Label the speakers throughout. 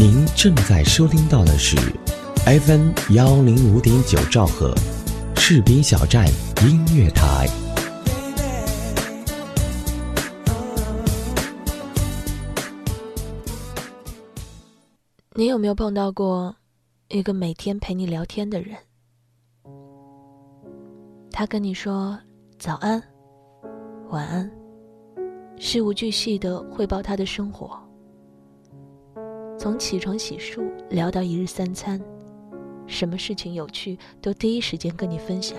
Speaker 1: 您正在收听到的是 FM 幺零五点九兆赫，士兵小站音乐台。
Speaker 2: 你有没有碰到过一个每天陪你聊天的人？他跟你说早安、晚安，事无巨细的汇报他的生活，从起床洗漱聊到一日三餐，什么事情有趣都第一时间跟你分享。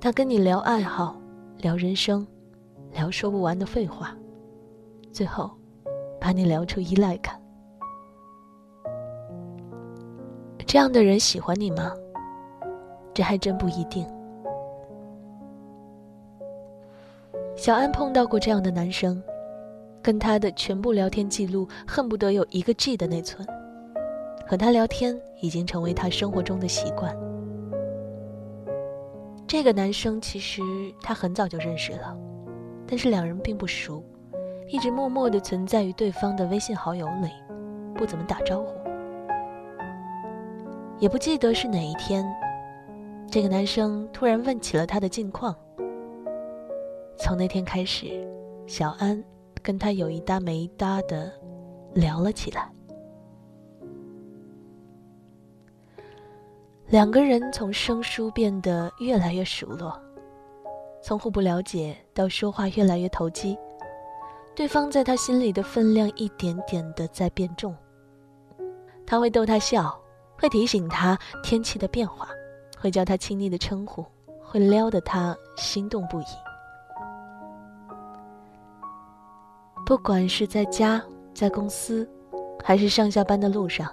Speaker 2: 他跟你聊爱好、聊人生、聊说不完的废话，最后把你聊出依赖感。这样的人喜欢你吗？这还真不一定。小安碰到过这样的男生，跟他的全部聊天记录恨不得有一个 G 的内存，和他聊天已经成为他生活中的习惯。这个男生其实他很早就认识了，但是两人并不熟，一直默默的存在于对方的微信好友里，不怎么打招呼。也不记得是哪一天，这个男生突然问起了他的近况。从那天开始，小安跟他有一搭没一搭的聊了起来。两个人从生疏变得越来越熟络，从互不了解到说话越来越投机，对方在他心里的分量一点点的在变重。他会逗他笑。会提醒他天气的变化，会叫他亲昵的称呼，会撩得他心动不已。不管是在家、在公司，还是上下班的路上，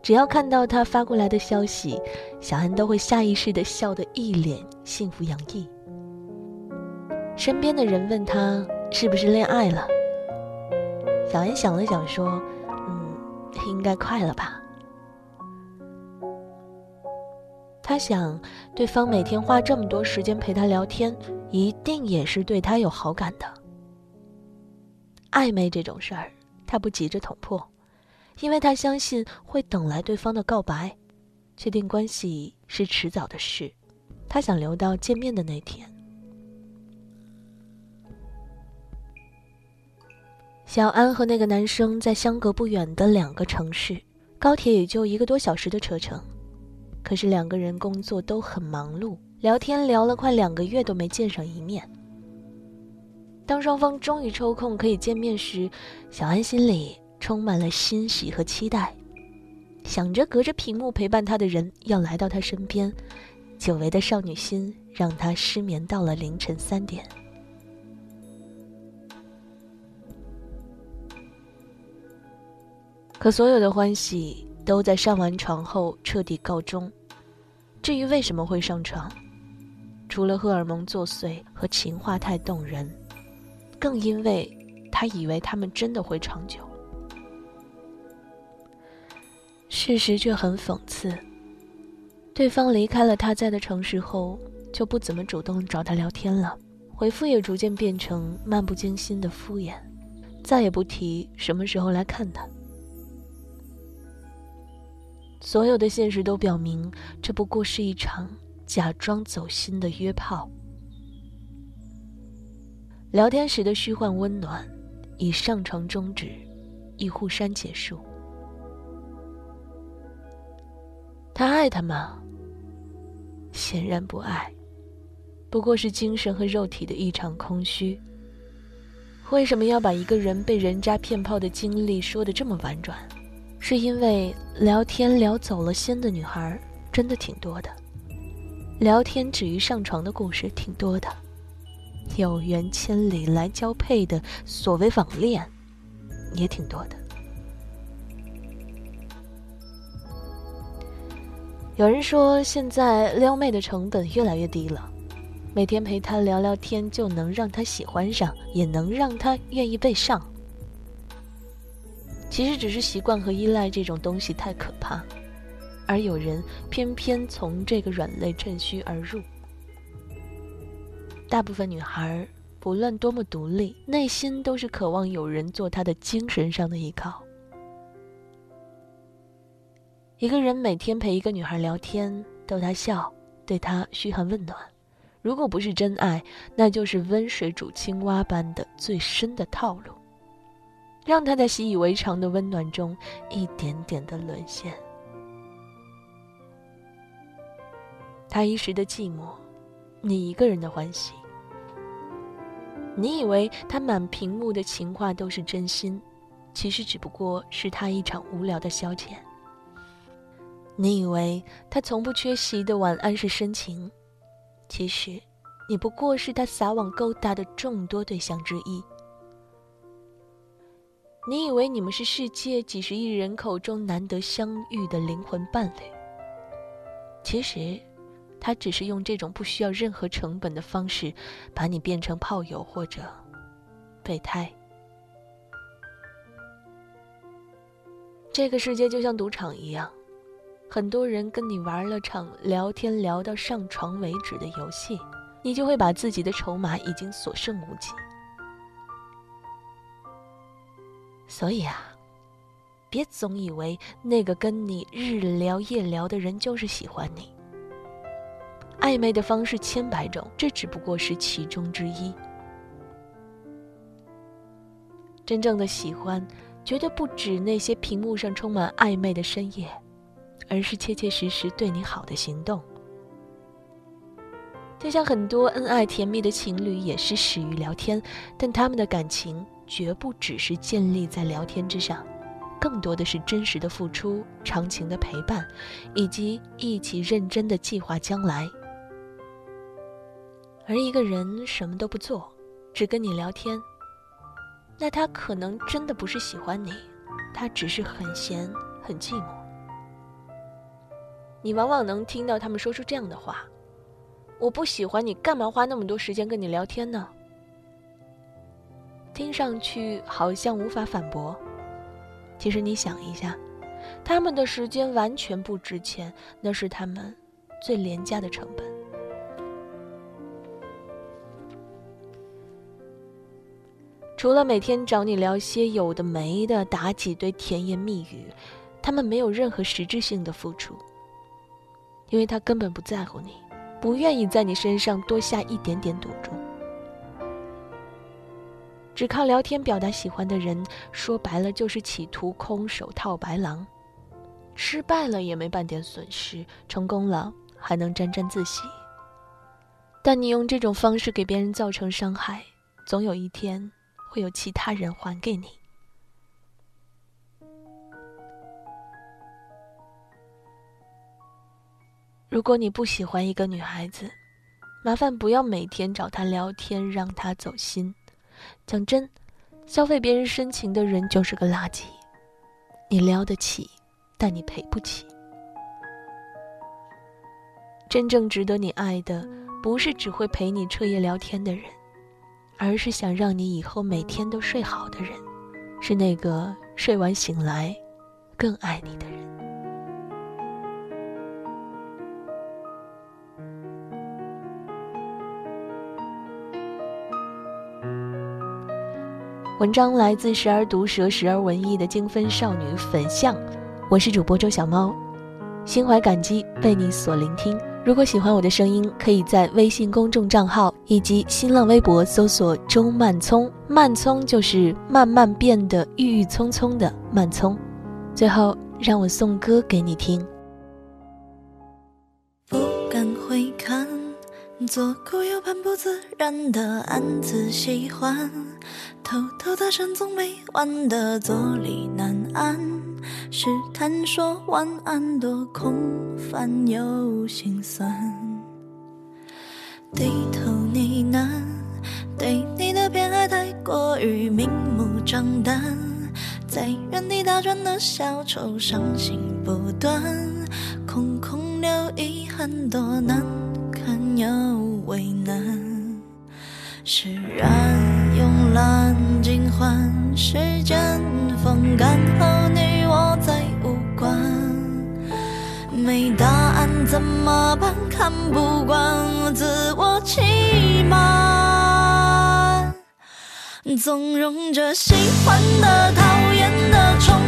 Speaker 2: 只要看到他发过来的消息，小安都会下意识的笑得一脸幸福洋溢。身边的人问他是不是恋爱了，小安想了想说：“嗯，应该快了吧。”他想，对方每天花这么多时间陪他聊天，一定也是对他有好感的。暧昧这种事儿，他不急着捅破，因为他相信会等来对方的告白，确定关系是迟早的事。他想留到见面的那天。小安和那个男生在相隔不远的两个城市，高铁也就一个多小时的车程。可是两个人工作都很忙碌，聊天聊了快两个月都没见上一面。当双方终于抽空可以见面时，小安心里充满了欣喜和期待，想着隔着屏幕陪伴他的人要来到他身边，久违的少女心让他失眠到了凌晨三点。可所有的欢喜。都在上完床后彻底告终。至于为什么会上床，除了荷尔蒙作祟和情话太动人，更因为他以为他们真的会长久。事实却很讽刺，对方离开了他在的城市后，就不怎么主动找他聊天了，回复也逐渐变成漫不经心的敷衍，再也不提什么时候来看他。所有的现实都表明，这不过是一场假装走心的约炮。聊天时的虚幻温暖，以上床终止，以互删结束。他爱他吗？显然不爱，不过是精神和肉体的一场空虚。为什么要把一个人被人渣骗炮的经历说的这么婉转？是因为聊天聊走了心的女孩真的挺多的，聊天止于上床的故事挺多的，有缘千里来交配的所谓网恋也挺多的。有人说现在撩妹的成本越来越低了，每天陪她聊聊天就能让她喜欢上，也能让她愿意被上。其实只是习惯和依赖这种东西太可怕，而有人偏偏从这个软肋趁虚而入。大部分女孩不论多么独立，内心都是渴望有人做她的精神上的依靠。一个人每天陪一个女孩聊天，逗她笑，对她嘘寒问暖，如果不是真爱，那就是温水煮青蛙般的最深的套路，让她在习以为常的温暖中一点点的沦陷。他一时的寂寞，你一个人的欢喜。你以为他满屏幕的情话都是真心，其实只不过是他一场无聊的消遣。你以为他从不缺席的晚安是深情，其实你不过是他撒网勾搭的众多对象之一。你以为你们是世界几十亿人口中难得相遇的灵魂伴侣，其实。他只是用这种不需要任何成本的方式，把你变成炮友或者备胎。这个世界就像赌场一样，很多人跟你玩了场聊天聊到上床为止的游戏，你就会把自己的筹码已经所剩无几。所以啊，别总以为那个跟你日聊夜聊的人就是喜欢你。暧昧的方式千百种，这只不过是其中之一。真正的喜欢，绝对不止那些屏幕上充满暧昧的深夜，而是切切实实对你好的行动。就像很多恩爱甜蜜的情侣，也是始于聊天，但他们的感情绝不只是建立在聊天之上，更多的是真实的付出、长情的陪伴，以及一起认真的计划将来。而一个人什么都不做，只跟你聊天，那他可能真的不是喜欢你，他只是很闲很寂寞。你往往能听到他们说出这样的话：“我不喜欢你，干嘛花那么多时间跟你聊天呢？”听上去好像无法反驳，其实你想一下，他们的时间完全不值钱，那是他们最廉价的成本。除了每天找你聊些有的没的，打几堆甜言蜜语，他们没有任何实质性的付出，因为他根本不在乎你，不愿意在你身上多下一点点赌注。只靠聊天表达喜欢的人，说白了就是企图空手套白狼，失败了也没半点损失，成功了还能沾沾自喜。但你用这种方式给别人造成伤害，总有一天。会有其他人还给你。如果你不喜欢一个女孩子，麻烦不要每天找她聊天，让她走心。讲真，消费别人深情的人就是个垃圾。你撩得起，但你赔不起。真正值得你爱的，不是只会陪你彻夜聊天的人。而是想让你以后每天都睡好的人，是那个睡完醒来更爱你的人。文章来自时而毒舌时而文艺的精分少女粉象，我是主播周小猫，心怀感激被你所聆听。如果喜欢我的声音，可以在微信公众账号以及新浪微博搜索“周慢葱”，慢葱就是慢慢变得郁郁葱葱的慢葱。最后，让我送歌给你听。
Speaker 3: 不敢回看，左顾右盼，不自然的暗自喜欢，偷偷的深总没完的坐立难安。试探说晚安，多空烦又心酸。低头呢喃，对你的偏爱太过于明目张胆，在原地打转的小丑，伤心不断，空空留遗憾，多难堪又为难。释然，慵懒，尽欢，时间风干后，怎么办？看不惯，自我欺瞒，纵容着喜欢的、讨厌的、宠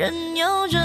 Speaker 2: 任由着